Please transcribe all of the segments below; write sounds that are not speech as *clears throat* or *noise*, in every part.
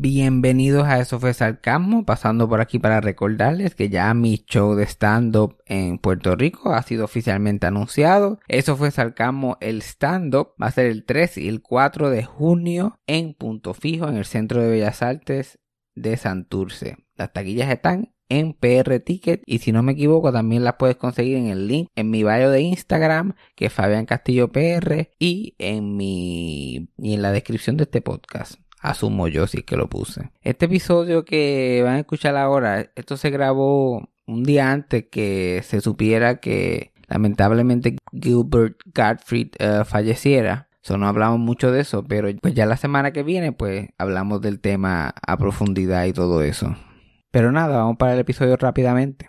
Bienvenidos a Eso fue Sarcasmo, pasando por aquí para recordarles que ya mi show de stand-up en Puerto Rico ha sido oficialmente anunciado. Eso fue Sarcasmo, el stand-up va a ser el 3 y el 4 de junio en Punto Fijo, en el Centro de Bellas Artes de Santurce. Las taquillas están en PR Ticket y si no me equivoco también las puedes conseguir en el link en mi bio de Instagram que es Fabián Castillo PR y en mi y en la descripción de este podcast. Asumo yo sí que lo puse. Este episodio que van a escuchar ahora, esto se grabó un día antes que se supiera que lamentablemente Gilbert Gottfried eh, falleciera. So, no hablamos mucho de eso, pero pues ya la semana que viene pues hablamos del tema a profundidad y todo eso. Pero nada, vamos para el episodio rápidamente.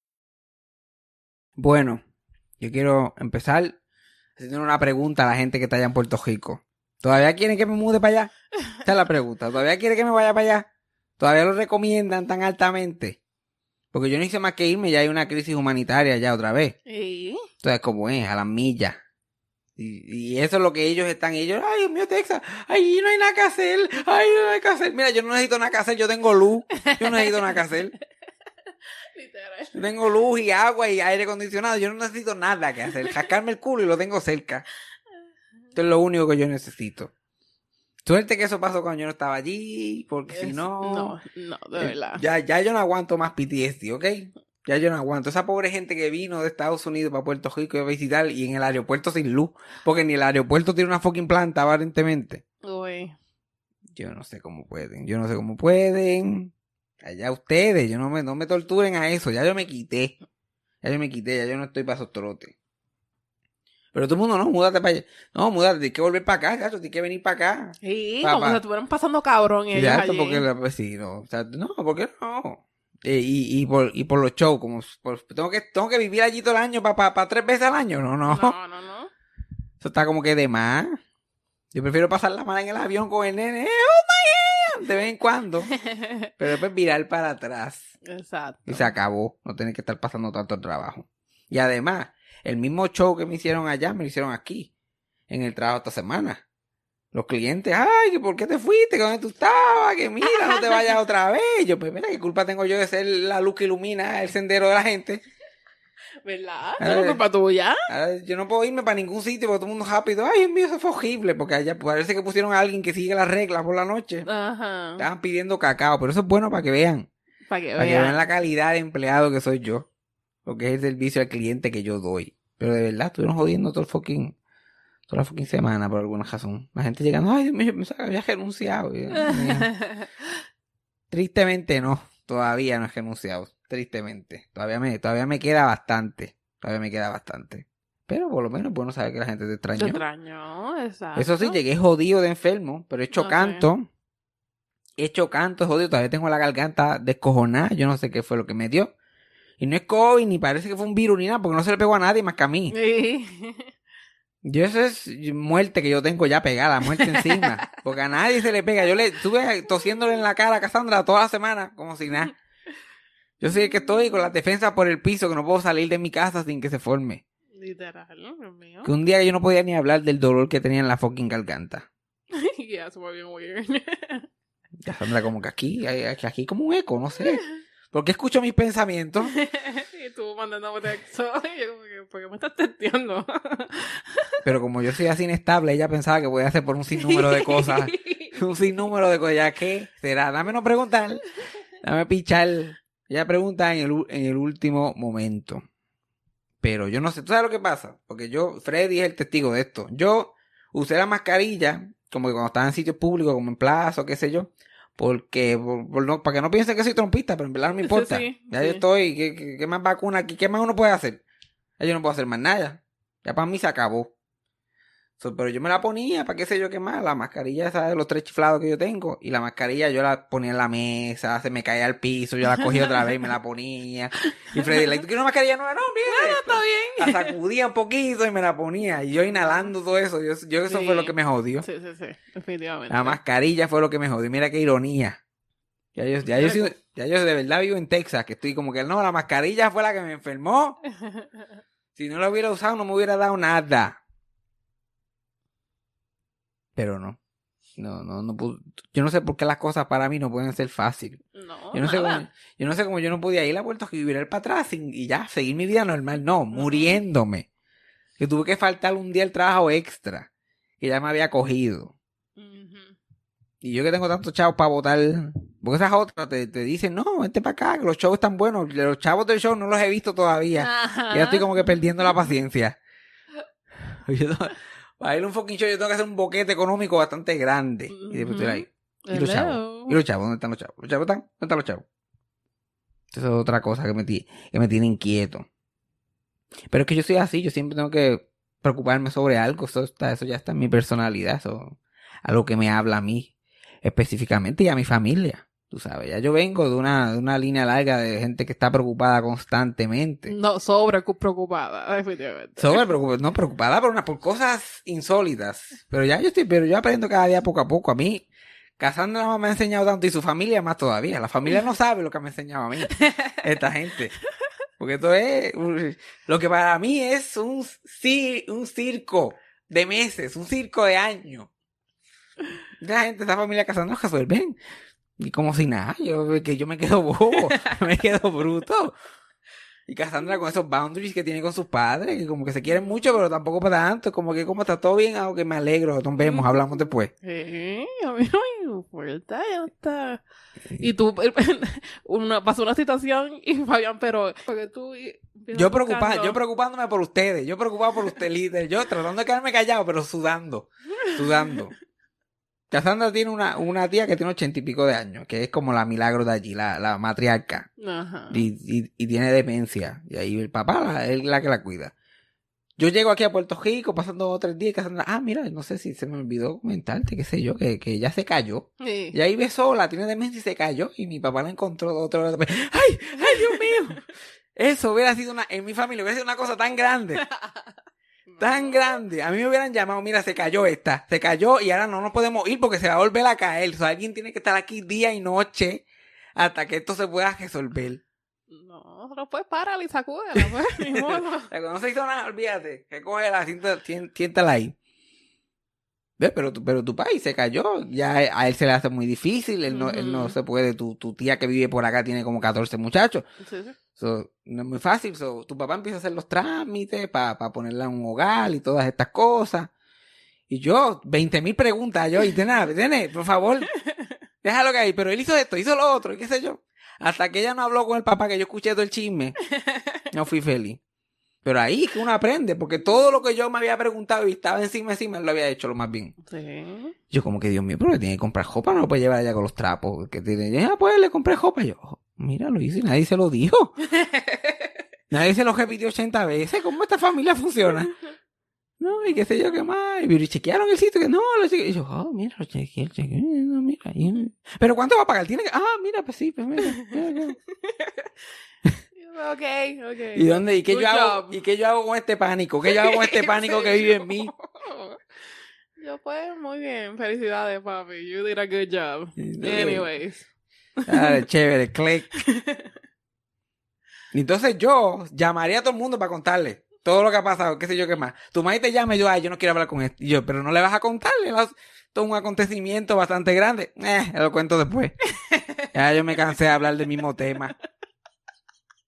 Bueno, yo quiero empezar haciendo una pregunta a la gente que está allá en Puerto Rico. ¿Todavía quieren que me mude para allá? Esta es la pregunta. ¿Todavía quieren que me vaya para allá? ¿Todavía lo recomiendan tan altamente? Porque yo no hice más que irme, ya hay una crisis humanitaria ya otra vez. ¿Y? Entonces, como es, a las millas. Y, y eso es lo que ellos están, ellos, ay, Dios mío, Texas, ay, no hay nada que hacer, ay, no hay que hacer. Mira, yo no necesito nada que hacer, yo tengo luz, yo no necesito nada que hacer. *laughs* *laughs* Literal. Tengo luz y agua y aire acondicionado, yo no necesito nada que hacer. Jascarme el culo y lo tengo cerca. Esto es lo único que yo necesito. Suerte que eso pasó cuando yo no estaba allí, porque si no, No, no, de eh, verdad. ya, ya yo no aguanto más PTSD, ¿ok? Ya yo no aguanto. Esa pobre gente que vino de Estados Unidos para Puerto Rico a visitar y en el aeropuerto sin luz, porque ni el aeropuerto tiene una fucking planta aparentemente. Uy. Yo no sé cómo pueden, yo no sé cómo pueden. Allá ustedes, yo no me, no me torturen a eso, ya yo me quité. Ya yo me quité, ya yo no estoy para esos trotes. Pero todo el mundo, no, múdate para allá. No, múdate, tienes que volver para acá, gato, tienes que venir para acá. Sí, como si estuvieran pasando cabrón ellos Ya, allí. porque la pues, sí, no, o sea, no, porque no. Eh, y, y por, y por los shows, como por- tengo que, tengo que vivir allí todo el año para tres veces al año. No, no. No, no, *laughs* no. Eso está como que de más. Yo prefiero pasar la mano en el avión con el nene. eh, ¡Oh, my God! De vez en cuando. *laughs* Pero después virar para atrás. Exacto. Y se acabó. No tener que estar pasando tanto trabajo. Y además, el mismo show que me hicieron allá, me lo hicieron aquí. En el trabajo esta semana. Los clientes, ay, que ¿por qué te fuiste? ¿Que ¿Dónde tú estabas? Que mira, no te vayas otra vez. Yo, pues mira, ¿qué culpa tengo yo de ser la luz que ilumina el sendero de la gente? ¿Verdad? ¿Eso es culpa tuya? Yo no puedo irme para ningún sitio porque todo el mundo rápido. Ay, Dios mío, eso fue horrible. Porque allá parece que pusieron a alguien que sigue las reglas por la noche. Ajá. Estaban pidiendo cacao, pero eso es bueno para que vean. Para que Para que vean la calidad de empleado que soy yo. Porque es el servicio al cliente que yo doy. Pero de verdad, estuvieron jodiendo todo el fucking, toda la fucking semana por alguna razón. La gente llegando, ay Dios mío, que había renunciado. *laughs* Tristemente no. Todavía no he renunciado. Tristemente. Todavía me, todavía me queda bastante. Todavía me queda bastante. Pero por lo menos bueno saber que la gente te Te extrañó. exacto. Eso sí, llegué jodido de enfermo, pero he hecho canto. He hecho canto, jodido. Todavía tengo la garganta descojonada. Yo no sé qué fue lo que me dio. Y no es COVID, ni parece que fue un virus, ni nada, porque no se le pegó a nadie más que a mí. Sí. Yo eso es muerte que yo tengo ya pegada, muerte encima. *laughs* Porque a nadie se le pega. Yo le estuve tosiéndole en la cara a Cassandra toda la semana, como si nada. Yo soy el que estoy con la defensa por el piso, que no puedo salir de mi casa sin que se forme. Literal, Dios mío. Que un día yo no podía ni hablar del dolor que tenía en la fucking garganta. *laughs* Ya, eso fue bien *laughs* weird. Cassandra como que aquí, aquí como un eco, no sé. *laughs* Porque escucho mis pensamientos. y tú mandándome texto. Y yo como que, ¿por qué me estás testeando? Pero como yo soy así inestable, ella pensaba que podía hacer por un sinnúmero de cosas. un sinnúmero de cosas. Ya que será, dame no preguntar. Dame pichar. Ella pregunta en el, en el último momento. Pero yo no sé, ¿tú sabes lo que pasa? Porque yo, Freddy es el testigo de esto. Yo usé la mascarilla, como que cuando estaba en sitios públicos, como en plaza o qué sé yo. Porque, por- por no- para que no piensen que soy trompista, pero en verdad no me importa. Sí, ya sí. yo estoy, ¿qué, qué, qué más vacuna aquí? ¿Qué más uno puede hacer? Ya yo no puedo hacer más nada. Ya para mí se acabó. So, pero yo me la ponía, para qué sé yo qué más, la mascarilla esa de los tres chiflados que yo tengo, y la mascarilla yo la ponía en la mesa, se me caía al piso, yo la cogía otra vez y me la ponía. Y Freddy, ¿tú quieres una mascarilla nueva? No, mira, está bien. la sacudía un poquito y me la ponía, y yo inhalando todo eso, yo, yo eso fue lo que me jodió. Sí, sí, sí, definitivamente. La mascarilla fue lo que me jodió, mira qué ironía. Ya yo, ya yo, sigo- ya yo de verdad vivo en Texas, que estoy como que no, la mascarilla fue la que me enfermó. *laughs* Si no la hubiera usado no me hubiera dado nada. Pero no. No, no, no pude- Yo no sé por qué las cosas para mí no pueden ser fáciles. No, Yo no, sé cómo, yo no sé cómo yo no podía ir a Puerto Rico y virar para atrás sin- y ya, seguir mi vida normal. No, muriéndome. Que tuve que faltar un día el trabajo extra. Que ya me había cogido. Y yo que tengo tantos chavos para votar. Porque esas otras te, te dicen, no, vente para acá, que los shows están buenos. Los chavos del show no los he visto todavía. Ajá. Ya estoy como que perdiendo la paciencia. *laughs* Yo para ir a un fucking show yo tengo que hacer un boquete económico bastante grande. Y después estoy ahí. ¿Y los chavos? ¿Y los chavos? ¿Dónde están los chavos? ¿Los chavos están? ¿Dónde están los chavos? Eso es otra cosa que me, que me tiene inquieto. Pero es que yo soy así, yo siempre tengo que preocuparme sobre algo. Eso, está, eso ya está en mi personalidad. Eso algo que me habla a mí específicamente y a mi familia. Tú sabes, ya yo vengo de una, de una línea larga de gente que está preocupada constantemente. No, sobre preocupada, *laughs* definitivamente. Sobre preocupada, no preocupada por una, por cosas insólitas. Pero ya yo estoy, pero yo aprendo cada día poco a poco. A mí, Cassandra no me ha enseñado tanto y su familia más todavía. La familia no sabe lo que me ha enseñado a mí. Esta gente. Porque esto es lo que para mí es un, un circo de meses, un circo de años. La gente, esta familia Cassandra resuelven. Y como si nada, yo, que yo me quedo bobo, *laughs* me quedo bruto. Y Cassandra con esos boundaries que tiene con sus padres, que como que se quieren mucho, pero tampoco para tanto. Como que como está todo bien, aunque me alegro, nos vemos, hablamos después. A mí no me importa, ya está. Y tú, *laughs* una, pasó una situación y Fabián, pero porque tú Yo preocupado, buscando- yo preocupándome por ustedes, yo preocupado por usted, líder, yo tratando de quedarme callado, pero sudando, sudando. Cassandra tiene una, una tía que tiene ochenta y pico de años, que es como la milagro de allí, la, la matriarca, Ajá. y, y, y tiene demencia, y ahí el papá la- es la que la cuida. Yo llego aquí a Puerto Rico pasando dos tres días y Cassandra, ah, mira, no sé si se me olvidó comentarte, qué sé yo, que, que ya se cayó. Sí. Y ahí ve sola, tiene demencia y se cayó. Y mi papá la encontró otra vez. ¡Ay! ¡Ay, Dios mío! *laughs* Eso hubiera sido una, en mi familia hubiera sido una cosa tan grande, *laughs* tan grande. A mí me hubieran llamado, mira, se cayó esta, se cayó y ahora no nos podemos ir porque se va a volver a caer. O sea, alguien tiene que estar aquí día y noche hasta que esto se pueda resolver. No, no puedes parar y sacúdela, pues, ni *laughs* modo. Cuando no se hizo nada, olvídate, que cógela, siéntala, sien- siéntala ahí. Pero, tu- pero tu país se cayó, ya a él se le hace muy difícil, él no, él no se puede, tu, tu tía que vive por acá tiene como 14 muchachos. Sí, sí. So, no es muy fácil. So, tu papá empieza a hacer los trámites para ponerla en un hogar y todas estas cosas. Y yo, 20 mil preguntas, yo, y tiene, tiene, por favor, *laughs* déjalo que hay. Pero él hizo esto, hizo lo otro, y qué sé yo. Hasta que ella no habló con el papá, que yo escuché todo el chisme, *laughs* no fui feliz. Pero ahí que uno aprende, porque todo lo que yo me había preguntado y estaba encima, encima, él lo había hecho lo más bien. Sí. Yo como que, Dios mío, pero le tiene que comprar ropa, no lo puede llevar allá con los trapos. Que tiene, ya, pues le compré ropa. Yo, oh, mira, lo hice nadie se lo dijo. *laughs* nadie se lo repitió 80 veces. ¿Cómo esta familia funciona? No, y qué sé yo qué más. Y chequearon el sitio, que no, lo chequeé. Y yo, oh, mira, lo chequeé, lo chequeé, no, mira. Pero ¿cuánto va a pagar? Tiene que, ah, mira, pues sí, pues mira. mira, mira. *laughs* Ok, ok. ¿Y dónde? ¿Y qué Good yo hago? job. ¿Y qué yo hago con este pánico? ¿Qué *laughs* yo hago con este pánico que vive en mí? *laughs* Yo pues, muy bien. Felicidades, papi. You did a good job. Anyways. Ah, *laughs* chévere, click. Entonces yo llamaría a todo el mundo para contarle todo lo que ha pasado, qué sé yo qué más. Tu madre te llama y yo, ay, yo no quiero hablar con él. Y yo, pero no le vas a contarle. vas- Todo un acontecimiento bastante grande. Eh, lo cuento después. ya yo me cansé de hablar del mismo tema.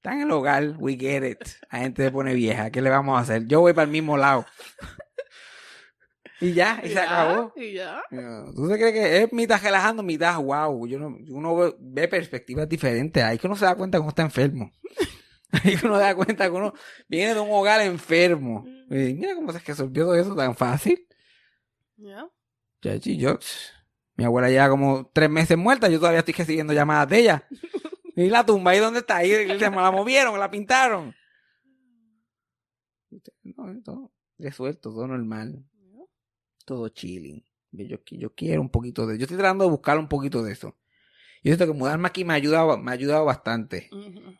Está en el hogar, we get it. La gente se pone vieja. ¿Qué le vamos a hacer? Yo voy para el mismo lado. y ya, y se Ya, acabó. Y ya. ¿Tú te crees que es mitad relajando, mitad wow? Yo no, uno ve, ve perspectivas diferentes. Ahí que uno se da cuenta que uno está enfermo. *laughs* Ahí que uno se da cuenta que uno viene de un hogar enfermo. Y mira cómo se resolvió todo eso tan fácil. Ya. Chachi, yo, mi abuela lleva como tres meses muerta, yo todavía estoy recibiendo llamadas de ella. *laughs* Y la tumba, ¿ahí dónde está? Ahí la movieron, la pintaron. No, todo resuelto, todo normal. Todo chilling. Yo, yo quiero un poquito de... Yo estoy tratando de buscar un poquito de eso. Yo siento que mudarme aquí me ha ayudado, me ha ayudado bastante.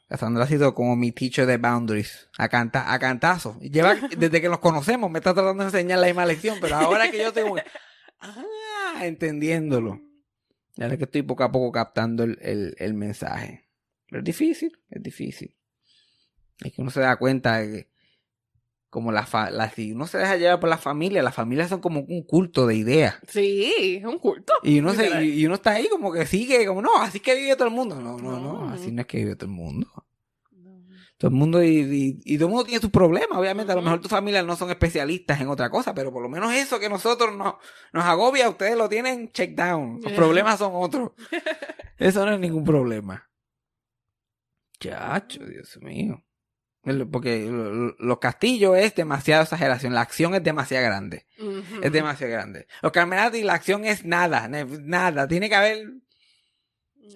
Sandra ha sido como mi teacher de boundaries. A, canta, a cantazo. Lleva, *laughs* desde que nos conocemos, me está tratando de enseñar la misma lección, pero ahora que yo tengo... Ah, entendiéndolo. Ya es que estoy poco a poco captando el, el, el mensaje. Pero es difícil, es difícil. Es que uno se da cuenta de que como la, fa la si uno se deja llevar por la familia, las familias son como un culto de ideas. Sí, es un culto. Y uno, se, y, uno está ahí como que sigue, como no, así que vive todo el mundo. No, no, no, así no es que vive todo el mundo. Todo el mundo y, y, todo el mundo tiene sus problemas, obviamente. A lo mejor tus familias no son especialistas en otra cosa, pero por lo menos eso que nosotros no, nos agobia, ustedes lo tienen check down. Los problemas son otros. *laughs* Eso no es ningún problema. Chacho, Dios mío. Porque los castillos es demasiada exageración. La acción es demasiado grande. Es demasiado grande. Los Carmelati, la acción es nada. Nada. Tiene que haber.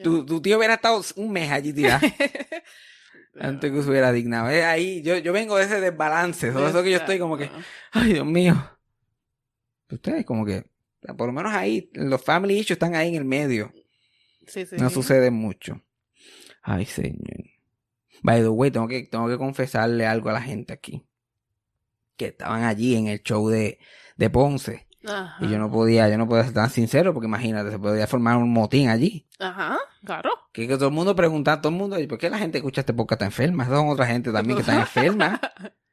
Tu, tu, tío hubiera estado un mes allí tirado. *laughs* antes que se hubiera dignado. Es ahí. Yo, yo vengo de ese desbalance. Todo eso que yo estoy como que. Ay, Dios mío. Ustedes, como que. Por lo menos ahí. Los family issues están ahí en el medio. Sí, sí, no sucede mucho. Ay, señor. By the way, tengo que, tengo que confesarle algo a la gente aquí. Que estaban allí en el show de, de Ponce. Ajá. Y yo no podía, yo no podía ser tan sincero porque imagínate, se podía formar un motín allí. Ajá, claro. Que, que todo el mundo pregunta, todo el mundo, ¿por qué la gente escucha este podcast tan enferma? Esas son otra gente también que está enferma. *laughs*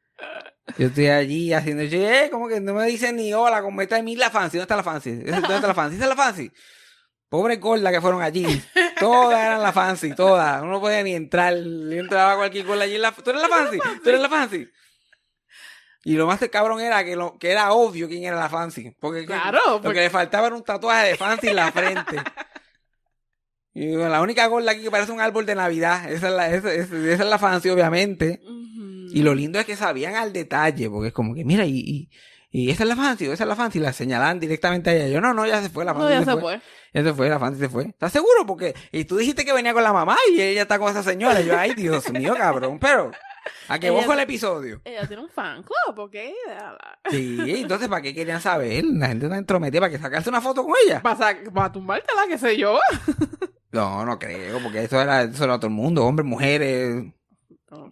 Yo estoy allí haciendo, eh, como que no me dicen ni hola, como está en mí la fancy, ¿dónde está la fancy? ¿Dónde está la fancy? ¿Dónde está la fancy? Pobre gorda que fueron allí. Todas eran la fancy, todas. Uno no podía ni entrar. Yo entraba cualquier gorda allí. En la... ¿Tú eres la fancy? ¿Tú eres la fancy? Y lo más cabrón era que, lo, que era obvio quién era la fancy. Porque, claro, porque... le faltaba un tatuaje de fancy en la frente. Y la única gorda aquí que parece un árbol de Navidad. Esa es la, esa, esa, esa es la fancy, obviamente. Uh -huh. Y lo lindo es que sabían al detalle. Porque es como que, mira, y, y, y esa es la fancy, esa es la fancy. La señalaban directamente a ella. Yo, no, no, ya se fue la fancy. No, ya se, se fue. fue. Ya se fue, la fancy se fue. ¿Estás seguro? Porque y tú dijiste que venía con la mamá y ella está con esa señora. Yo, ay, Dios mío, *laughs* cabrón. Pero, ¿a qué vos fue el episodio? Ella tiene un fan club, ¿ok? Sí, entonces, ¿para qué querían saber? La gente está entrometida. ¿Para que sacarse una foto con ella? Para, para tumbártela, qué sé yo. *laughs* No, no creo, porque eso era, eso era todo el mundo. Hombres, mujeres,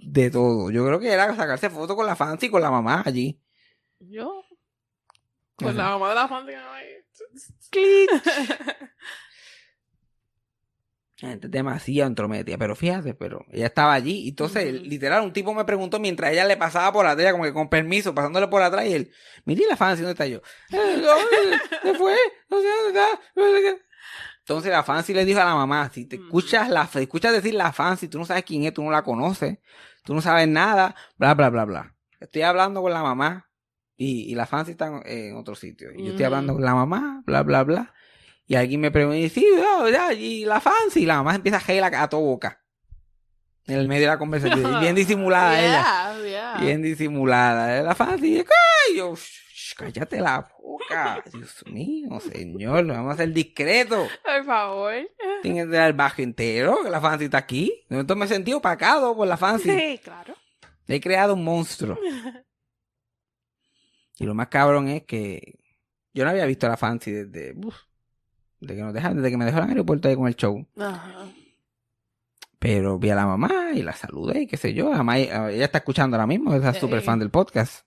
de todo. Yo creo que era sacarse foto con la fancy y con la mamá allí. ¿Yo? Con la mamá de la fancy. *laughs* Gente demasiado entrometida, pero fíjate, pero ella estaba allí. Y entonces, uh -huh. literal, un tipo me preguntó mientras ella le pasaba por atrás, como que con permiso, pasándole por atrás, y él, mire la fancy, ¿dónde está yo? ¿Se fue? No sé dónde está. Entonces la fancy le dijo a la mamá, si te escuchas la escuchas decir la fancy, tú no sabes quién es, tú no la conoces, tú no sabes nada, bla, bla, bla, bla. Estoy hablando con la mamá y, y la fancy está en, otro sitio. Y yo estoy hablando con la mamá, bla, bla, bla. Y alguien me pregunta, sí, oh, ya, y la fancy, y la mamá empieza a reír a, toda boca. En el medio de la conversación. bien *laughs* disimulada yeah, ella. Yeah. Bien disimulada. La fancy, ¡ay! Yo, cállate la boca. *laughs* Dios mío, señor, vamos a ser discretos. Por favor. Tienes que dar bajo entero, que la fancy está aquí. Entonces me he sentido opacado por la fancy. Sí, claro. He creado un monstruo. *laughs* y lo más cabrón es que yo no había visto a la fancy desde, uf, desde que nos dejaron, desde que me dejó en el aeropuerto ahí con el show. Ajá. Pero vi a la mamá y la saludé y qué sé yo. Además, ella está escuchando ahora mismo, es súper fan del podcast.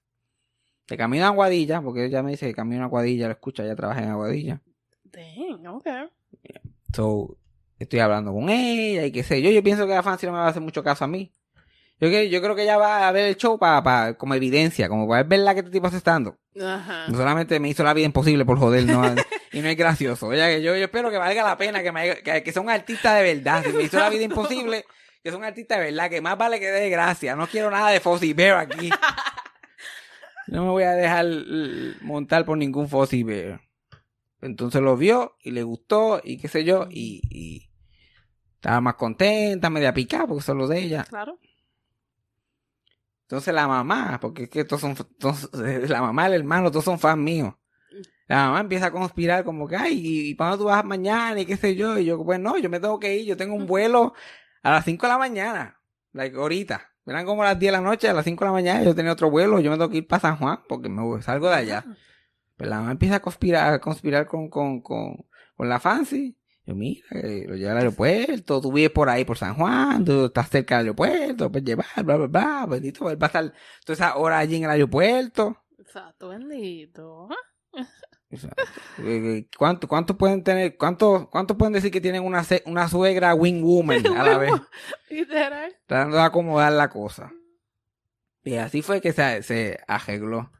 De camino a Aguadilla, porque ella me dice que camino a Aguadilla, lo escucha, ella trabaja en Aguadilla. Dang, ok. So, estoy hablando con ella y qué sé yo. Yo pienso que la fancy no me va a hacer mucho caso a mí. Yo, yo creo que ella va a ver el show para, para como evidencia, como para ver la que este tipo está estando. Ajá. No solamente me hizo la vida imposible por joder, no, *laughs* y no es gracioso. Ella, yo, yo espero que valga la pena, que, me, que, que son artistas de verdad. Si me hizo la vida imposible, que son artistas de verdad, que más vale que dé gracia. No quiero nada de Fossi Bear aquí. No me voy a dejar montar por ningún Fossi Bear. Entonces lo vio y le gustó y qué sé yo, y, y estaba más contenta, media picada porque son los de ella. Claro. Entonces la mamá, porque es que todos son, todos, *laughs* la mamá, el hermano, todos son fans míos. La mamá empieza a conspirar como que, ay, ¿y para dónde tú vas mañana? Y qué sé yo. Y yo, pues no, yo me tengo que ir, yo tengo un vuelo a las 5 de la mañana. Like, ahorita. Eran como las 10 de la noche, a las 5 de la mañana yo tenía otro vuelo, yo me tengo que ir para San Juan porque me salgo de allá. Pues la mamá empieza a conspirar, a conspirar con, con, con, con la Fancy. Yo, mira, eh, lo lleva al aeropuerto, tú vives por ahí por San Juan, tú estás cerca del aeropuerto, puedes llevar, bla, bla, bla, bendito, él va a estar toda esa hora allí en el aeropuerto. Exacto, bendito. Sea, eh, ¿Cuánto, cuánto pueden tener, cuánto, cuánto pueden decir que tienen una, una suegra wing woman *laughs* a la vez? Literal. tratando de acomodar la cosa. Y así fue que se, se arregló.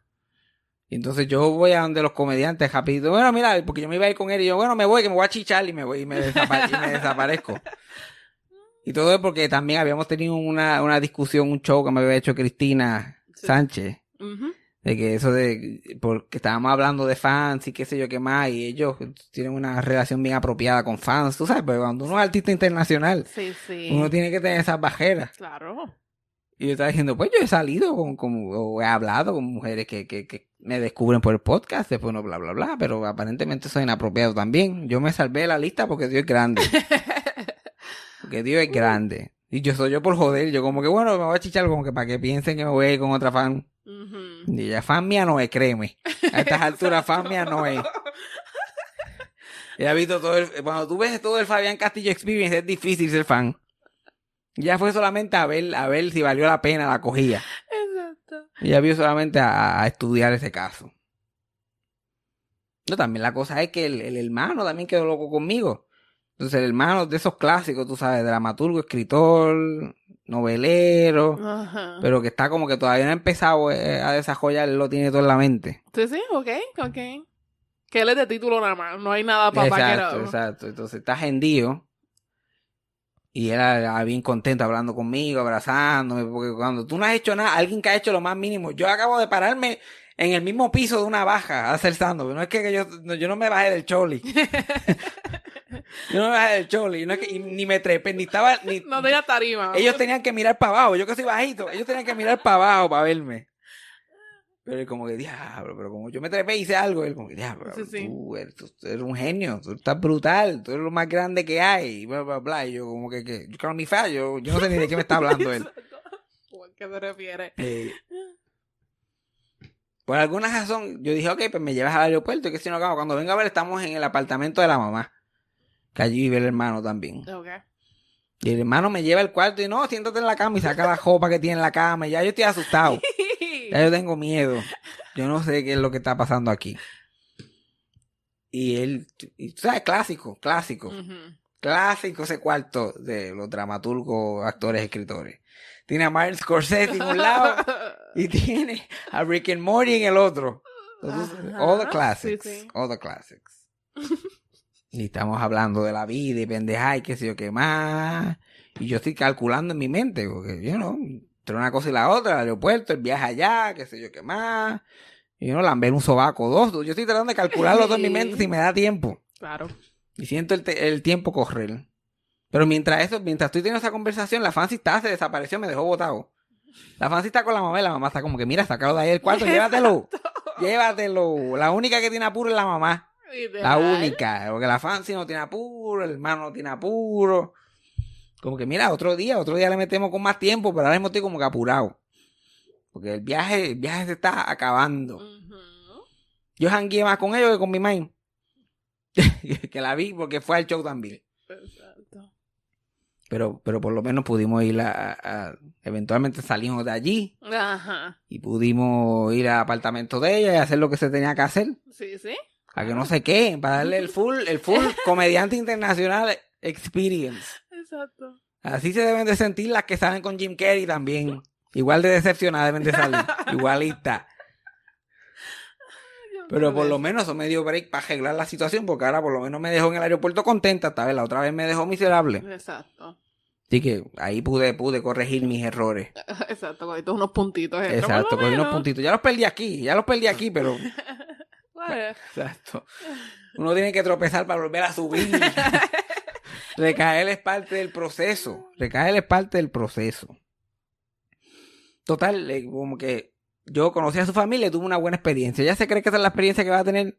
Y entonces yo voy a donde los comediantes rapidito. Bueno, mira, porque yo me iba a ir con él y yo, bueno, me voy, que me voy a chichar y me voy y me, y me desaparezco. Y todo es porque también habíamos tenido una, una discusión, un show que me había hecho Cristina Sí. Sánchez. De que eso de, porque estábamos hablando de fans y qué sé yo qué más, y ellos tienen una relación bien apropiada con fans, tú sabes, pero cuando uno es artista internacional, Sí, sí. uno tiene que tener esas bajeras. Claro. Y yo estaba diciendo, pues yo he salido con, con- o he hablado con mujeres que, que, que me descubren por el podcast, después no bla bla bla, pero aparentemente soy inapropiado también. Yo me salvé de la lista porque Dios es grande. *laughs* Porque Dios es grande. Y yo soy yo por joder, yo como que bueno, me voy a chichar como que para que piensen que me voy a ir con otra fan. Ujú. Y ya fan mía no es, créeme. A estas *laughs* alturas fan mía no es. *laughs* Ya visto todo el, cuando tú ves todo el Fabián Castillo Experience es difícil ser fan. Ya fue solamente a ver, a ver si valió la pena la cogía. Exacto. Y ya vio solamente a, a estudiar ese caso. No, también la cosa es que el, el hermano también quedó loco conmigo. Entonces el hermano de esos clásicos, tú sabes, dramaturgo, escritor, novelero, Ajá. pero que está como que todavía no ha empezado eh, a desarrollar, él lo tiene todo en la mente. Sí, sí, ok, ok. Que él es de título nada más. No hay nada para exacto, exacto. Entonces está hendido. Y él era bien contento hablando conmigo, abrazándome, porque cuando tú no has hecho nada, alguien que ha hecho lo más mínimo, yo acabo de pararme en el mismo piso de una baja a hacer no es que yo, no, yo no me bajé del choli. *laughs* yo no me bajé del choli, no es que, y ni me trepé, ni estaba, ni, No tenía tarima. ellos tenían que mirar para abajo, yo que soy bajito, ellos tenían que mirar para abajo para verme. Pero él como que, diablo, pero como yo me trepé y hice algo, él como que, diablo, Sí, sí. tú, eres, tú eres un genio, tú estás brutal, tú eres lo más grande que hay, y bla, bla, bla. Y yo como que, que yo creo mi fallo, yo no sé ni de qué me está hablando él. *laughs* ¿A qué se refiere? Eh, por alguna razón, yo dije, ok, pues me llevas al aeropuerto, y que si no, acabo. cuando venga a ver, estamos en el apartamento de la mamá, que allí vive el hermano también. Ok. Y el hermano me lleva al cuarto y no, siéntate en la cama y saca la ropa que tiene en la cama. Y ya yo estoy asustado. *laughs* Ya yo tengo miedo. Yo no sé qué es lo que está pasando aquí. Y él, y tú sabes, clásico, clásico. Clásico ese cuarto de los dramaturgos, actores, escritores. Tiene a Martin Scorsese en un lado y *laughs* tiene a Rick and Morty en el otro. Entonces, Ajá, all the classics. sí. All the classics. *laughs* y estamos hablando de la vida y pendeja y qué sé yo qué más. Y yo estoy calculando en mi mente, porque yo no, entre una cosa y la otra, el aeropuerto, el viaje allá, qué sé yo qué más. Y yo no lamber un sobaco, dos. Yo estoy tratando de calcularlo todo en mi *laughs* mente si me da tiempo. Claro. Y siento el, el tiempo correr. Pero mientras eso, mientras estoy teniendo esa conversación, la Fancy está, se desapareció, me dejó botado. La Fancy está con la mamá y la mamá está como que, mira, sacado de ahí el cuarto, *laughs* llévatelo. llévatelo. La única que tiene apuro es la mamá. La única. Porque la Fancy no tiene apuro, el hermano no tiene apuro. Como que, mira, otro día, otro día le metemos con más tiempo, pero ahora mismo estoy como que apurado. Porque el viaje, el viaje se está acabando. Ujú. Yo jangueé más con ellos que con mi main. *laughs* que la vi porque fue al show también. Exacto. Pero, pero por lo menos pudimos ir a, a- a- eventualmente salimos de allí Ajá. y pudimos ir al apartamento de ella y hacer lo que se tenía que hacer. Sí, sí. A que no sé qué, para darle el full, el full *laughs* comediante internacional experience. Exacto. Así se deben de sentir las que salen con Jim Carrey también. Igual de decepcionadas deben de salir. *laughs* Igualita. Pero por lo menos eso me dio break para arreglar la situación, porque ahora por lo menos me dejó en el aeropuerto contenta, esta vez la otra vez me dejó miserable. Exacto. Así que ahí pude, pude corregir mis errores. *laughs* Exacto, con estos unos puntitos. extra, Exacto, cogí unos puntitos. Ya los perdí aquí, ya los perdí aquí, pero. *laughs* Exacto. Uno tiene que tropezar para volver a subir. Recaer es parte del proceso. Recaer es parte del proceso. Total, eh, como que yo conocí a su familia y tuve una buena experiencia. Ella se cree que esa es la experiencia que va a tener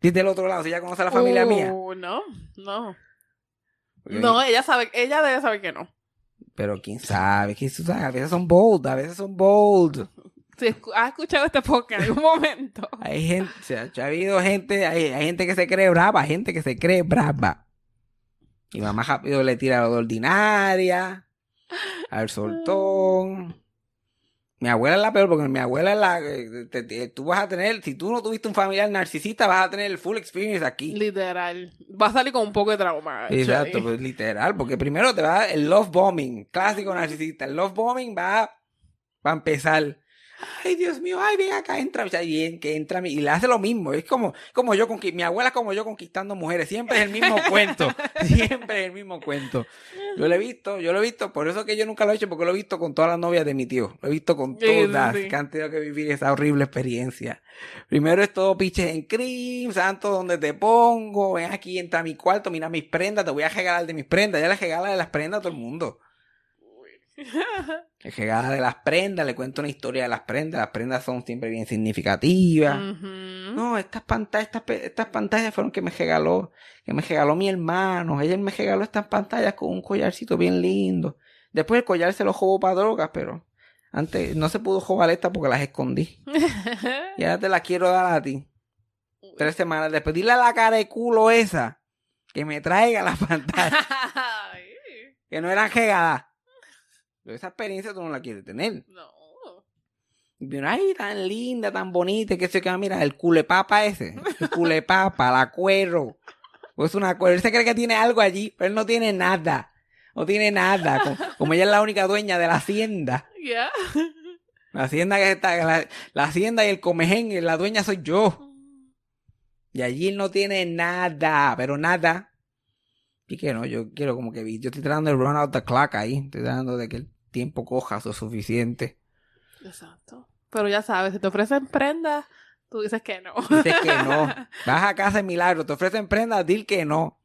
desde el otro lado, si ella conoce a la familia mía. Uh, No, no. Porque- No, ella sabe, ella debe saber que no. Pero quién sabe, sabes, a veces son bold, a veces son bold. Si has escuchado este podcast en algún momento. Hay gente, o sea, ha habido gente, hay, hay gente que se cree brava, gente que se cree brava. Y mamá rápido le tira de ordinaria, al soltón. Mi abuela es la peor porque mi abuela es la... te- te- tú vas a tener, si tú no tuviste un familiar narcisista, vas a tener el full experience aquí. Literal. Va a salir con un poco de trauma. Exacto, pues literal, porque primero te va el love bombing, clásico narcisista. El love bombing va, va a empezar. Ay, Dios mío, ay, ven acá, entra, o sea, y que entra y le hace lo mismo. Es como, como yo, conqui- mi abuela es como yo conquistando mujeres. Siempre es el mismo *laughs* cuento. Siempre es el mismo cuento. Yo lo he visto, yo lo he visto, por eso que yo nunca lo he hecho, porque lo he visto con todas las novias de mi tío. Lo he visto con Sí, sí, todas sí. que han tenido que vivir esa horrible experiencia. Primero es todo piches en cream, santo, donde te pongo? Ven aquí, entra a mi cuarto, mira mis prendas, te voy a regalar de mis prendas. Ya le regala de las prendas a todo el mundo. *laughs* Le regala de las prendas, le cuento una historia de las prendas. Las prendas son siempre bien significativas. No, estas pantallas, estas, estas pantallas fueron que me regaló, que me regaló mi hermano. Ella me regaló estas pantallas con un collarcito bien lindo. Después el collar se lo robó para drogas, pero antes no se pudo robar esta porque las escondí. *laughs* Y ahora te las quiero dar a ti. Tres semanas después. Dile a la cara de culo esa que me traiga las pantallas. *laughs* Que no eran regadas. Pero esa experiencia tú no la quieres tener. no. Viene, ay, tan linda, tan bonita, que se queda, mira, el culepapa ese, el culepapa, la cuero. Pues una cuero. Él se cree que tiene algo allí, pero él no tiene nada. No tiene nada. Como, como ella es la única dueña de la hacienda. Ya. La hacienda que está, la, la hacienda y el comején, la dueña soy yo. Y allí él no tiene nada, pero nada. Y que no, yo quiero como que vi, yo estoy tratando de run out the clock ahí, estoy tratando de que el tiempo coja lo suficiente. Exacto. Pero ya sabes, si te ofrecen prendas, tú dices que no. Dices que no. *laughs* Vas a casa de milagro, te ofrecen prendas, dil que no.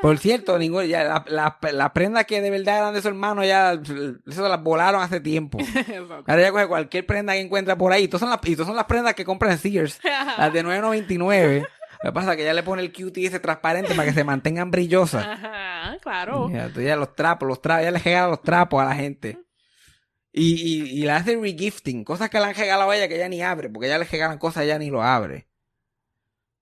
Por cierto, ningún, ya, la- la- las prendas que de verdad eran de su hermano, ya eso las volaron hace tiempo. *laughs* Ahora ya coge cualquier prenda que encuentra por ahí. Y todas son las, y todas son las prendas que compran en Sears. *laughs* Las de 9.99. Lo que pasa es que ya le pone el QT ese transparente para que se mantengan brillosas. Ajá, claro. Ya, ya los trapos, los trapos, ya le regala los trapos a la gente. Y, y, y le hace regifting, cosas que le han regalado a ella que ella ni abre, porque ella le regalan cosas ella ni lo abre.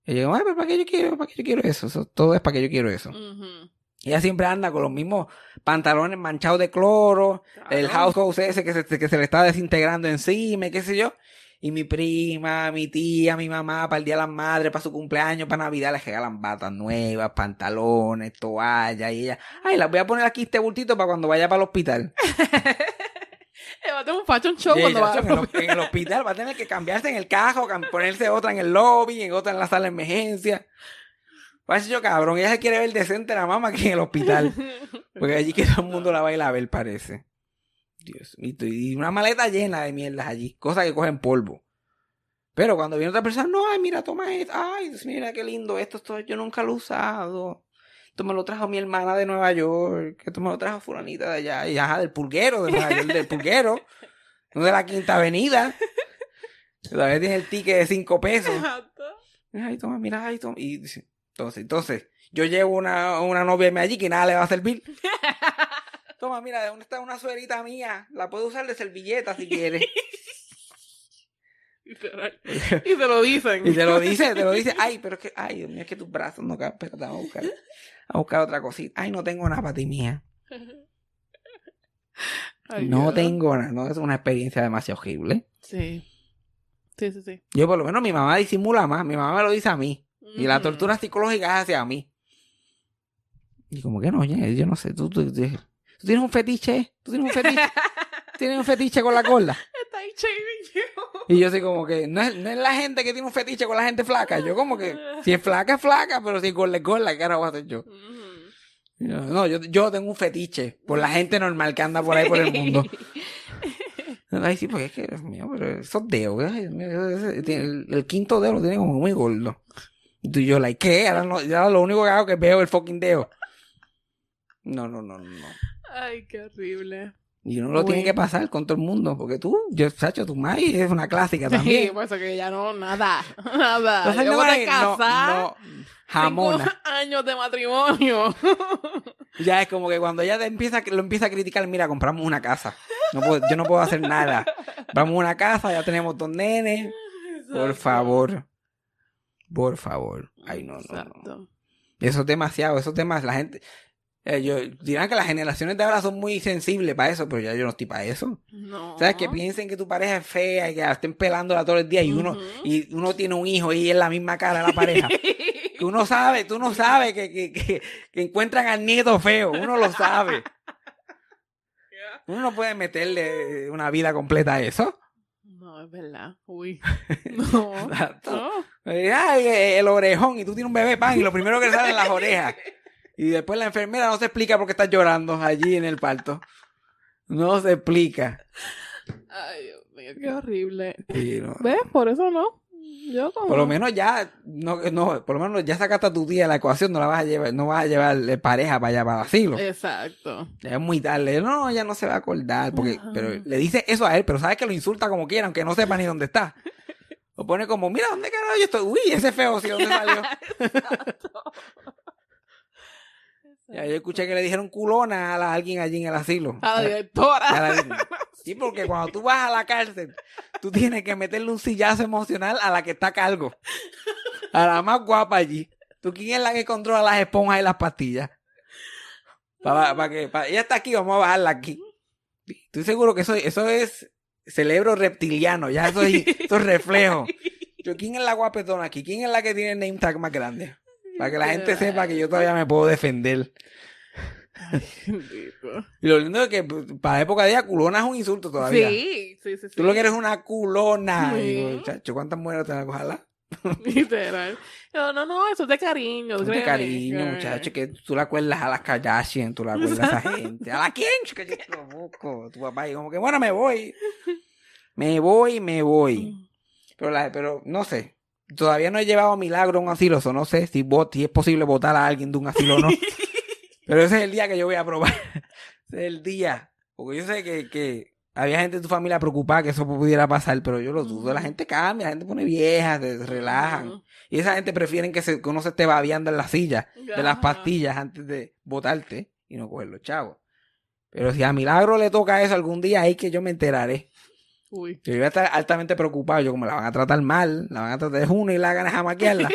Y yo digo, ay, pero ¿para qué yo quiero, para qué yo quiero eso? Eso todo es para que yo quiero eso. Ujú. Ella siempre anda con los mismos pantalones manchados de cloro, el Claro. house ese que se, que se le está desintegrando encima, y qué sé yo. Y mi prima, mi tía, mi mamá, para el Día de las Madres, para su cumpleaños, para Navidad, les regalan batas nuevas, pantalones, toallas, y ella, ay, las voy a poner aquí este bultito para cuando vaya para el hospital. *laughs* Va a tener un fashion show Y cuando va en, el, en el hospital va a tener que cambiarse en el cajo, ponerse otra en el lobby, en otra en la sala de emergencia. Va a decir yo, cabrón, ella se quiere ver decente la mamá que en el hospital. *laughs* Porque allí que todo el mundo la va a ir a ver, parece. Dios. Y una maleta llena de mierdas allí. Cosas que cogen polvo. Pero cuando viene otra persona, no, ay, mira, toma esto. Ay, mira qué lindo esto. esto yo nunca lo he usado. Esto me lo trajo mi hermana de Nueva York. Esto me lo trajo fulanita de allá. Y ajá, del pulguero, de Nueva York, del pulguero. *laughs* De la Quinta Avenida. Todavía tiene el ticket de cinco pesos. Exacto. Ay, toma, mira, ay, toma. Y entonces, entonces, yo llevo una, una novia allí que nada le va a servir. *laughs* Toma, mira, ¿dónde está una suerita mía? La puedo usar de servilleta si quieres. *laughs* Y te lo dicen. Y te lo dice, te lo dice. Ay, pero es que, ay, Dios mío, es que tus brazos no caben. Espérate, vamos a buscar, a buscar otra cosita. Ay, no tengo nada para ti, mía. *laughs* Ay, No Dios. tengo nada. No es una experiencia demasiado horrible. Sí. Sí, sí, sí. Yo, por lo menos, mi mamá disimula más. Mi mamá me lo dice a mí. Y la Ujú. tortura psicológica es hacia mí. Y como que no, yo no sé, tú, tú, tú- tú tienes un fetiche, tú tienes un fetiche, *laughs* tienes un fetiche con la gorda. Está ahí you. Y yo soy como que, no es, no es la gente que tiene un fetiche con la gente flaca. Yo como que, si es flaca, es flaca, pero si es gorda, es gorda, ¿qué ahora voy a hacer yo? Yo, No, yo, yo tengo un fetiche por la gente normal que anda por ahí por el mundo. *laughs* Ay, sí, porque es que, Dios mío, pero esos dedos, ay, mío, ese- el, el quinto dedo lo tiene como muy gordo. Y tú y yo, like, ¿qué? Ahora, no, ya lo único que hago es que veo el fucking dedo. No, no, no, no, no. Ay, qué horrible. Y uno lo tiene que pasar con todo el mundo, porque tú, yo, Sacho, tu madre es una clásica *laughs* Sí, también. por eso que ya no, nada. *laughs* Nada. Entonces, Yo no, voy a no, casar. no, jamona. Cinco *laughs* años de matrimonio. Ya es como que cuando ella te empieza, lo empieza a criticar, mira, compramos una casa. No puedo- yo no puedo hacer nada. Compramos una casa, ya tenemos dos nenes. Por favor. Por favor. Ay, no, no, no. Exacto. Eso es demasiado, esos temas, la gente... eh, yo, dirán que las generaciones de ahora son muy sensibles para eso, pero ya yo no estoy para eso. No. ¿Sabes? Que piensen que tu pareja es fea y que la estén pelándola todo el día y uno, y uno tiene un hijo y es la misma cara de la pareja. que *laughs* uno sabe, tú no sabes que, que, que, que encuentran al nieto feo, uno lo sabe. Uno no puede meterle una vida completa a eso. No, es verdad. Uy. *laughs* No. Exacto. no. Ay, el orejón, y tú tienes un bebé pan, y lo primero que le salen las orejas. Y después la enfermera no se explica por qué estás llorando allí en el parto. No se explica. Ay, Dios mío, qué horrible. Sí, no. ¿Ves? Por eso no. Yo como... Por lo menos ya, no, no, por lo menos ya sacaste a tu tía la ecuación, no la vas a llevar, no vas a llevar de pareja para allá para el asilo. Exacto. Ya es muy tarde. No, ya no se va a acordar. Porque, Ajá. pero le dice eso a él, pero sabes que lo insulta como quiera, aunque no sepa ni dónde está. Lo pone como, mira, ¿dónde carajo yo estoy? Uy, ese feo, sí, ¿dónde salió? *laughs* Ya, yo escuché que le dijeron culona a, la- a alguien allí en el asilo. A la directora. la. Sí, porque cuando tú vas a la cárcel, tú tienes que meterle un sillazo emocional a la que está a cargo. A la más guapa allí. ¿Tú quién es la que controla las esponjas y las pastillas? Para, que, pa- ella está aquí, vamos a bajarla aquí. Estoy seguro que eso, eso es cerebro reptiliano, ya eso es, eso es reflejo. *laughs* Yo, ¿Quién es la guapetona aquí? ¿Quién es la que tiene el name tag más grande? Para que la gente sepa que yo todavía me puedo defender. *laughs* Y lo lindo es que pues, para la época de ella, culona es un insulto todavía. Sí, sí, sí, sí. Tú lo que eres una culona. Sí. Y digo, chacho, ¿cuántas mujeres te van a ojalá? *laughs* Literal. No, no, no, eso es de cariño. De créeme, cariño, muchacho, que tú la acuerdas a las Kardashian, tú la acuerdas a esa *laughs* gente. ¿A la quién? Que yo te lo busco. Tu papá, y como que, bueno, me voy. Me voy, me voy. Pero, la, pero no sé. Todavía no he llevado milagro a un asilo, so no sé si, vot- si es posible votar a alguien de un asilo o no. *laughs* pero ese es el día que yo voy a probar. *laughs* ese es el día. Porque yo sé que, que había gente de tu familia preocupada que eso pudiera pasar, pero yo lo dudo. La gente cambia, la gente pone vieja, se relajan. Y esa gente prefieren que, se, que uno se esté babeando en la silla de las pastillas antes de votarte y no coger los chavos. Pero si a Milagro le toca eso algún día, ahí que yo me enteraré. Uy. Yo voy a estar altamente preocupado. Yo, como la van a tratar mal, la van a tratar de una y la ganas a maquiarla.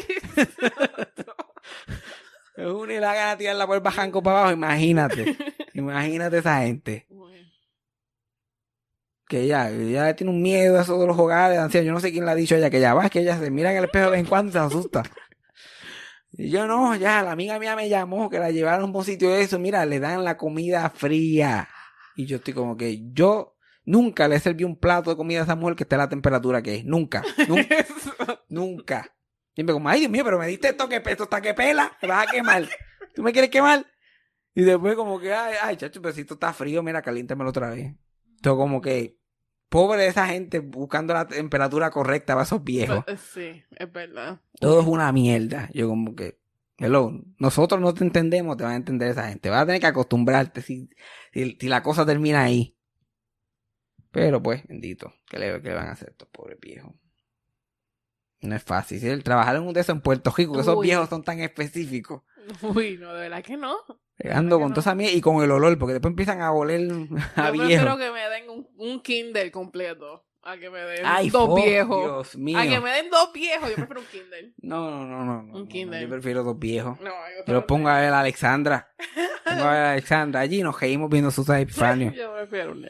Es una y la ganas *laughs* a tirarla por el bajanco para abajo. Imagínate. *laughs* Imagínate esa gente. Que ella, ella tiene un miedo a eso de los hogares ancianos. Yo no sé quién le ha dicho a ella que ya va, es que ella se mira en el espejo de vez en cuando y se asusta. Y yo no, ya, la amiga mía me llamó que la llevaron a un sitio de eso. Mira, le dan la comida fría. Y yo estoy como que yo nunca le serví un plato de comida a esa mujer que esté a la temperatura que es. Nunca. *laughs* Nunca. nunca. Siempre como, ay Dios mío, pero me diste esto que esto está que pela, te vas a quemar. ¿Tú me quieres quemar? Y después como que, ay, ay, chacho, pero si esto está frío, mira, caliéntamelo otra vez. Todo como que, pobre de esa gente buscando la temperatura correcta para esos viejos. Eh, Sí, es verdad. Todo es una mierda. Yo como que, hello, nosotros no te entendemos, te van a entender esa gente. Vas a tener que acostumbrarte si, si, si la cosa termina ahí. Pero pues, bendito, ¿qué le, qué le van a hacer estos pobres viejos? No es fácil. Si el trabajar en un de esos en Puerto Rico, que esos Uy. viejos son tan específicos. Uy, no, de verdad que no. Pegando con no. toda esa mierda y con el olor, porque después empiezan a oler a Yo viejo. prefiero que me den un, un Kindle completo a que me den Ay, dos viejos. Dios mío. A que me den dos viejos, yo prefiero un Kindle. *laughs* No, no, no, no. Un no, no, Kindle. Yo prefiero dos viejos. No, Yo los pongo a ver a Alexandra. Pongo a ver a *laughs* Alexandra. Allí nos reímos viendo sus *laughs* Epifanio. Yo prefiero un.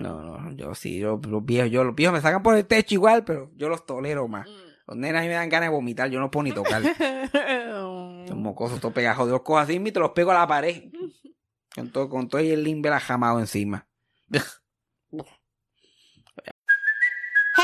No, no, yo sí, yo, los viejos, yo los viejos me sacan por el techo igual, pero yo los tolero más. Mm. Los mí me dan ganas de vomitar, yo no puedo ni tocar. *laughs* Los mocosos, todos pegajosos. Yo los cojo así y te los pego a la pared. *laughs* Con todo, con todo y el limbe la jamado encima.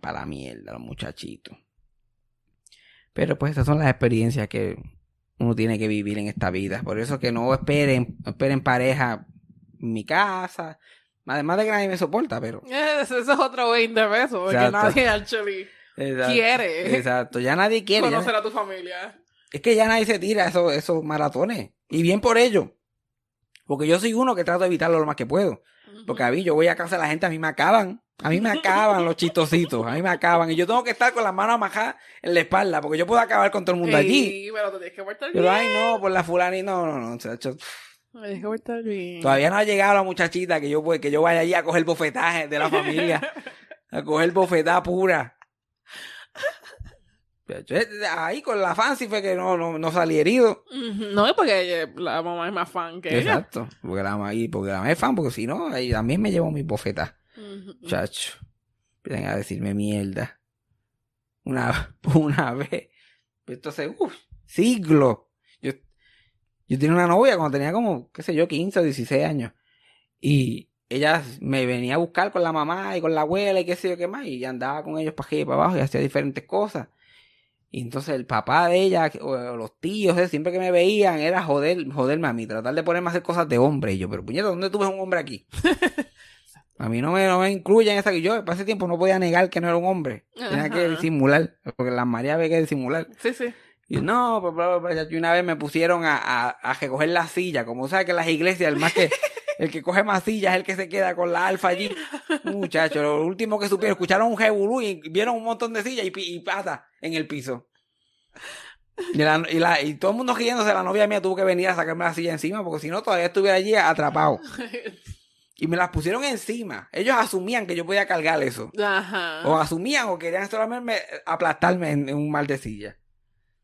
Para la mierda, los muchachitos. Pero pues esas son las experiencias que uno tiene que vivir en esta vida. Por eso que no esperen, no esperen pareja en mi casa. Además de que nadie me soporta, pero... *laughs* Ese es otro 20 pesos, porque Exacto. nadie actually Exacto. quiere Exacto, ya nadie quiere. ya- conocer a tu familia. Es que ya nadie se tira esos, esos maratones. Y bien por ello. Porque yo soy uno que trato de evitarlo lo más que puedo. Porque a mí, yo voy a casa la gente, a mí me acaban. A mí me acaban los chistositos. A mí me acaban. Y yo tengo que estar con las manos amajadas en la espalda. Porque yo puedo acabar con todo el mundo allí. Sí, pero te tienes que portar Pero, bien. ay, no, por la fulana y no, no, no. chacho. Te tienes que portar bien. Todavía no ha llegado la muchachita que yo, pues, que yo vaya allí a coger bofetaje de la familia. *laughs* a coger bofetada pura. Ahí con la fancy fue que no, no, no salí herido. No, es porque ella- la mamá es más fan que ella. Exacto. Porque la mamá, y porque la mamá es fan, porque si no, ahí también me llevo mi bofeta. Chacho. Empiezan a decirme mierda. Una, *laughs* una vez. Esto hace, uff, siglos. Yo, yo tenía una novia cuando tenía como, qué sé yo, 15 o 16 años. Y ella me venía a buscar con la mamá y con la abuela y qué sé yo qué más. Y andaba con ellos para aquí y para abajo y hacía diferentes cosas. Y entonces el papá de ella, o, o los tíos, eh, siempre que me veían, era joder, joderme a mí, tratar de ponerme a hacer cosas de hombre. Y yo, pero puñeta, ¿dónde tú ves un hombre aquí? *laughs* a mí no me, no me incluyen esa que yo, para ese tiempo no podía negar que no era un hombre. Tenía que disimular, porque la María había que disimular. Sí, sí. Y no, pues, una vez me pusieron a, a, a recoger la silla, como sabes que en las iglesias, el más que, *laughs* el que coge más sillas es el que se queda con la alfa allí. Muchachos, lo último que supieron, escucharon un jebulú y vieron un montón de sillas y, y pata en el piso. Y, la- y, la- y todo el mundo riéndose, la novia mía tuvo que venir a sacarme la silla encima, porque si no todavía estuviera allí atrapado. *laughs* Y me las pusieron encima. Ellos asumían que yo podía cargar eso. Ajá. O asumían o querían solamente aplastarme en, en un mal de silla.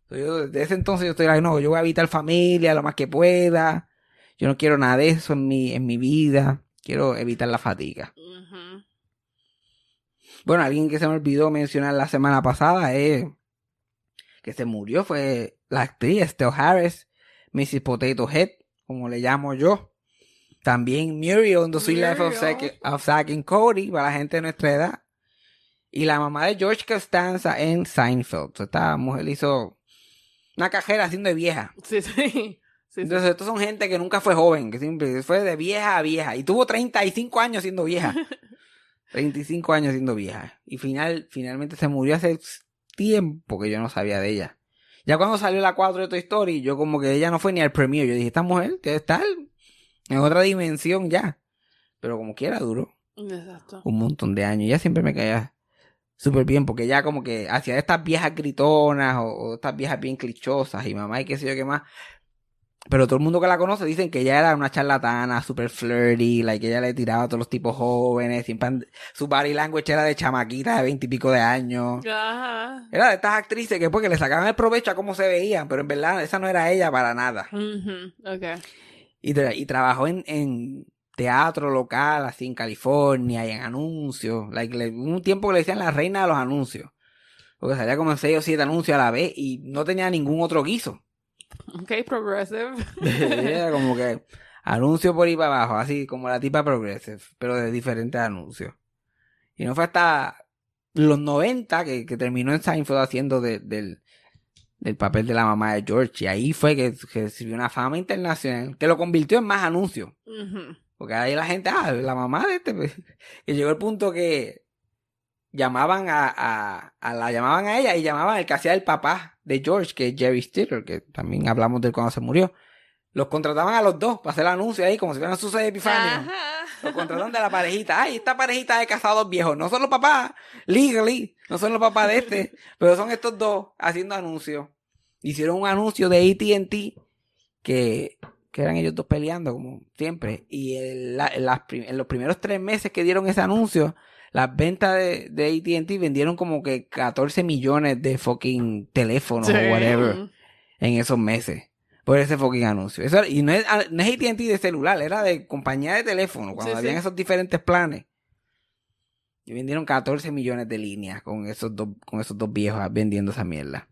Entonces, yo, desde ese entonces yo estoy like, no, yo voy a evitar familia lo más que pueda. Yo no quiero nada de eso en mi, en mi vida. Quiero evitar la fatiga. Bueno, alguien que se me olvidó mencionar la semana pasada es que se murió fue la actriz Estelle Harris, Mrs. Potato Head, como le llamo yo. También Muriel The Sweet Life of Zack, of Zack and Cody, para la gente de nuestra edad. Y la mamá de George Costanza en Seinfeld. Esta mujer hizo una cajera haciendo de vieja. Sí, sí. Sí, sí. Entonces, estos son gente que nunca fue joven, que siempre fue de vieja a vieja. Y tuvo 35 años siendo vieja. *laughs* 35 años siendo vieja. Y final, finalmente se murió hace tiempo que yo no sabía de ella. Ya cuando salió la 4 de Toy Story, yo como que ella no fue ni al premio. Yo dije, esta mujer debe estar en otra dimensión ya. Pero como quiera duró Exacto. un montón de años. Ella siempre me caía súper bien porque ella como que hacía estas viejas gritonas o, o estas viejas bien clichosas y mamá y qué sé yo qué más. Pero todo el mundo que la conoce dicen que ella era una charlatana, súper flirty, like que ella le tiraba a todos los tipos jóvenes, siempre su body language era de chamaquita de veintipico de años. Ajá. Era de estas actrices que pues que le sacaban el provecho a cómo se veían, pero en verdad esa no era ella para nada. Ujú. Ok. Y, tra- y trabajó en, en teatro local, así en California, y en anuncios. Like, le- un tiempo que le decían la reina de los anuncios. Porque salía como en seis o siete anuncios a la vez y no tenía ningún otro guiso. Ok, progressive. *laughs* Era como que anuncio por ahí para abajo, así como la tipa Progressive, pero de diferentes anuncios. Y no fue hasta los 90 que, que terminó en Seinfeld haciendo de- del, del papel de la mamá de George. Y ahí fue que, que recibió una fama internacional, que lo convirtió en más anuncios. Porque ahí la gente, ah, la mamá de este, pues, *laughs* que llegó el punto que llamaban a, a, a la llamaban a ella y llamaban al que hacía el papá de George, que es Jerry Stiller, que también hablamos de él cuando se murió. Los contrataban a los dos para hacer el anuncio ahí, como si fueran sus Epifanio. Ajá. Los contrataban de la parejita. Ay, esta parejita de casados viejos. No son los papás, legally, no son los papás de este, *laughs* pero son estos dos haciendo anuncios. Hicieron un anuncio de AT&T que, que eran ellos dos peleando, como siempre. Y la- en las en los primeros tres meses que dieron ese anuncio, las ventas de, de AT&T vendieron como que 14 millones de fucking teléfonos o whatever en esos meses. Por ese fucking anuncio. Eso, y no es, no es AT&T de celular, era de compañía de teléfono, cuando Sí, habían sí. esos diferentes planes. Y vendieron 14 millones de líneas con esos dos, con esos dos viejos vendiendo esa mierda.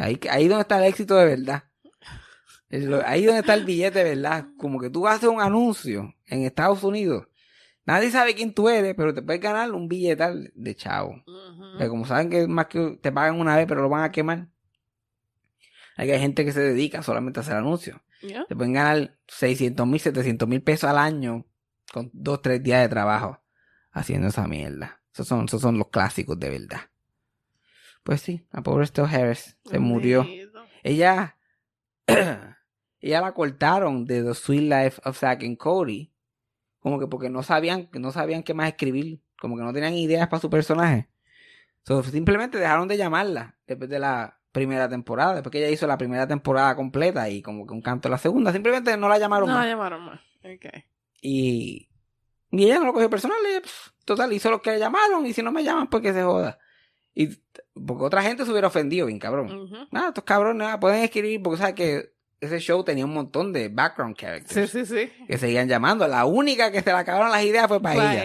Ahí, ahí donde está el éxito de verdad. Ahí donde está el billete de verdad. Como que tú haces un anuncio en Estados Unidos. Nadie sabe quién tú eres, pero te puedes ganar un billetal de chavo. Que como saben que más que te pagan una vez, pero lo van a quemar. Hay que hay gente que se dedica solamente a hacer anuncios. Yeah. Te pueden ganar 600 mil, 700 mil pesos al año con dos, tres días de trabajo haciendo esa mierda. Esos son, esos son los clásicos de verdad. Pues sí, la pobre Stella Harris se murió. Ella, *clears throat* ella la cortaron de The Sweet Life of Zack and Cody. Como que porque no sabían, no sabían qué más escribir. Como que no tenían ideas para su personaje. So, simplemente dejaron de llamarla después de la primera temporada. Después que ella hizo la primera temporada completa y como que un canto de la segunda. Simplemente no la llamaron No más. la llamaron más. Ok. Y, y ella no lo cogió personal. ella, pff, total, hizo lo que le llamaron. Y si no me llaman, pues que se joda. Y porque otra gente se hubiera ofendido, bien cabrón. Ujú. Nada, estos cabrones nada, pueden escribir porque sabes que ese show tenía un montón de background Sí, characters sí, sí. que seguían llamando. La única que se le acabaron las ideas fue para ella.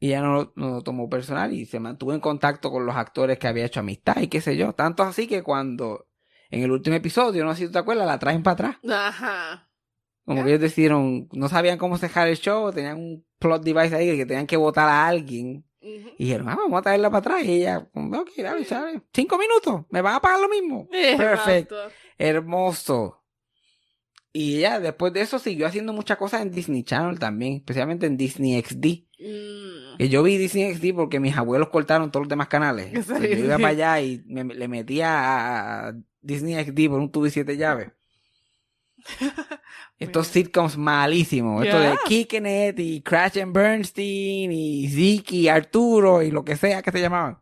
Y ella no, lo- no lo tomó personal y se mantuvo en contacto con los actores que había hecho amistad y qué sé yo. Tanto así que cuando en el último episodio, no sé si tú te acuerdas, la traen para atrás. Ajá. Como que ellos decidieron, no sabían cómo cejar el show, tenían un plot device ahí que tenían que votar a alguien. Y dijeron, ah, vamos a traerla para atrás. Y ella, ok, dale, ¿sabes? Cinco minutos, me van a pagar lo mismo. Perfecto. Hermoso. Y ella después de eso siguió haciendo muchas cosas en Disney Channel también, especialmente en Disney XD. Mm. Que yo vi Disney XD porque mis abuelos cortaron todos los demás canales. *laughs* Yo iba para allá y me, le metía a, Disney XD por un tubo y siete llaves. *laughs* Estos sitcoms malísimos. Esto de Yeah. Kicking y Crash and Bernstein y Zeke y Arturo y lo que sea que se llamaban.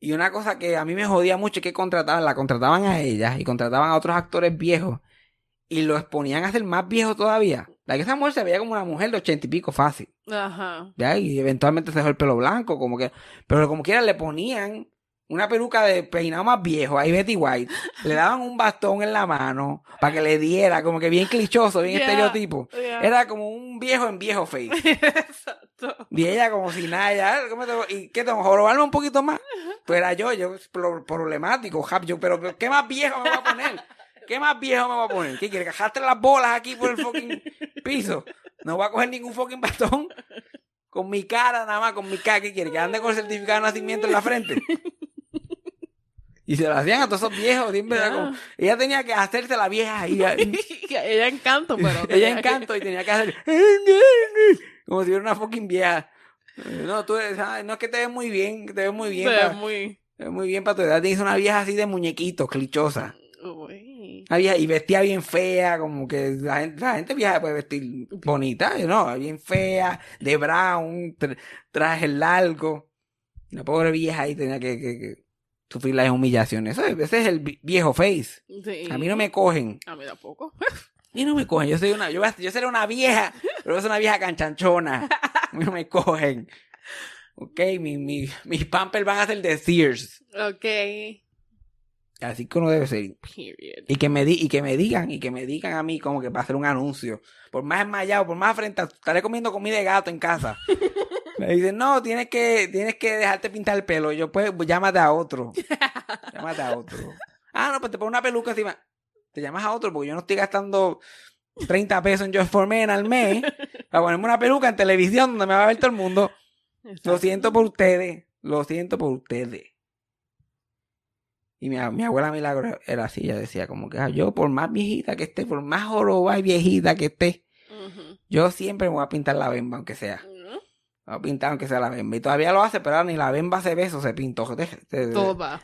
Y una cosa que a mí me jodía mucho es que contrataban, la contrataban a ella y contrataban a otros actores viejos y los ponían a ser más viejos todavía. La que esa mujer se veía como una mujer de ochenta y pico fácil. Ajá. ¿ya? Y eventualmente se dejó el pelo blanco, como que, pero como quiera le ponían una peluca de peinado más viejo, ahí Betty White, le daban un bastón en la mano para que le diera, como que bien clichoso, bien Yeah, estereotipo. yeah. Era como un viejo en viejo face. *laughs* Exacto. Y ella como si nada, ya, ¿cómo te- ¿y qué tengo? ¿Jorobarme un poquito más? Pues era yo, yo, pro- problemático, yo, pero, pero ¿qué más viejo me voy a poner? ¿Qué más viejo me voy a poner? ¿Qué quiere? ¿Cajarte las bolas aquí por el fucking piso? No voy a coger ningún fucking bastón. Con mi cara, nada más, con mi cara. ¿Qué quiere? Que ande con el certificado de nacimiento en la frente. Y se lo hacían a todos esos viejos. Siempre como- ella tenía que hacerse la vieja ahí. *laughs* ella encanto, pero. ella encanto y tenía que hacer. Como si fuera una fucking vieja. No, tú ah, no es que te ves muy bien, que te ves muy que- bien. muy. te ves muy bien para tu edad. Tienes una vieja así de muñequito, clichosa. Uy. Una vieja, y vestía bien fea, como que la gente, la gente vieja puede vestir bonita, ¿no? Bien fea, de brown, tra- traje largo. La pobre vieja ahí tenía que, que- que sufrir las humillaciones. Eso es- ese es el vi- viejo face. Sí. A mí no me cogen. A mí tampoco. A mí no me cogen. Yo soy una, yo, yo seré una vieja, pero yo soy una vieja canchanchona. A mí no me cogen. Ok, mi, mi, mis pampers van a ser de Sears. ok. Así que uno debe ser. *laughs* Period. Y que me di, y que me digan, y que me digan a mí como que para hacer un anuncio. Por más enmayado, por más frente, estaré comiendo comida de gato en casa. *laughs* Me dicen, no, tienes que, tienes que dejarte pintar el pelo. Yo pues, llámate a otro. *laughs* llámate a otro. Ah, no, pues te pongo una peluca encima. Te llamas a otro porque yo no estoy gastando 30 pesos en Just for Men al mes para ponerme una peluca en televisión donde me va a ver todo el mundo. Lo siento por ustedes. Lo siento por ustedes. Y mi, mi abuela Milagro era así. Ella decía como que ah, yo por más viejita que esté, por más joroba y viejita que esté, yo siempre me voy a pintar la bemba aunque sea. Voy a pintar aunque sea la bemba. Y todavía lo hace, pero ahora ni la bemba se ve, eso se pintó. Se- se-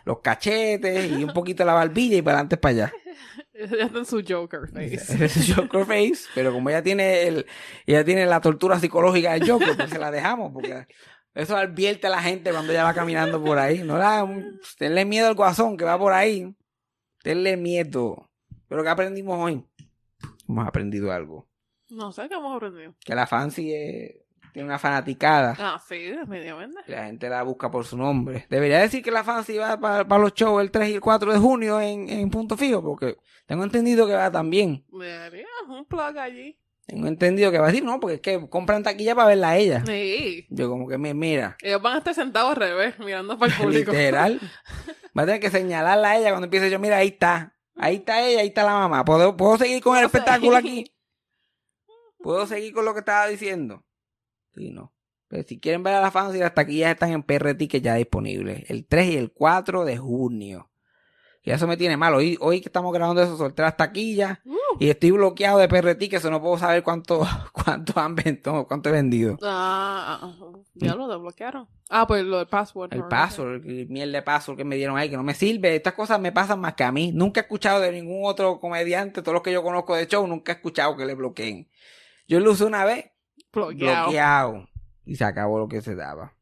los cachetes y un poquito la barbilla y para adelante para allá. *laughs* Ella está en su Joker face. Es Joker Face, pero como ella tiene el, ella tiene la tortura psicológica del Joker, pues se la dejamos, porque eso advierte a la gente cuando ella va caminando por ahí. No la, tenle miedo al guasón que va por ahí. Tenle miedo. Pero que aprendimos hoy? Hemos aprendido algo. No sé qué hemos aprendido. Que la fancy es- tiene una fanaticada. Ah, sí, definitivamente. La gente la busca por su nombre. Debería decir que la fancy va para, los shows el 3 y el 4 de junio en, en punto fijo, porque tengo entendido que va también. Debería, un plug allí. Tengo entendido que va a decir, no, porque es que compran taquilla para verla a ella. Sí. Yo como que me mira, Ellos van a estar sentados al revés, mirando para el *laughs* público. literal. Va a tener que señalarla a ella cuando empiece yo, mira, ahí está. Ahí está ella, ahí está la mamá. ¿Puedo, puedo seguir con el espectáculo aquí? ¿Puedo seguir con lo que estaba diciendo? Sí, no. Pero si quieren ver a la fancy, las taquillas están en PR Ticket ya disponibles. El 3 y el 4 de junio. Y eso me tiene mal. Hoy, hoy que estamos grabando eso, solté las taquillas Uh. y estoy bloqueado de PRT, que eso no puedo saber cuánto, *laughs* cuánto han vendido, cuánto he vendido. Ah, ah, ah, ya lo desbloquearon. Ah, pues lo del password. El password, el miel de password que me dieron ahí, que no me sirve. Estas cosas me pasan más que a mí. Nunca he escuchado de ningún otro comediante, todos los que yo conozco de show, nunca he escuchado que le bloqueen. Yo lo usé una vez, Bloqueado. bloqueado. Y se acabó lo que se daba.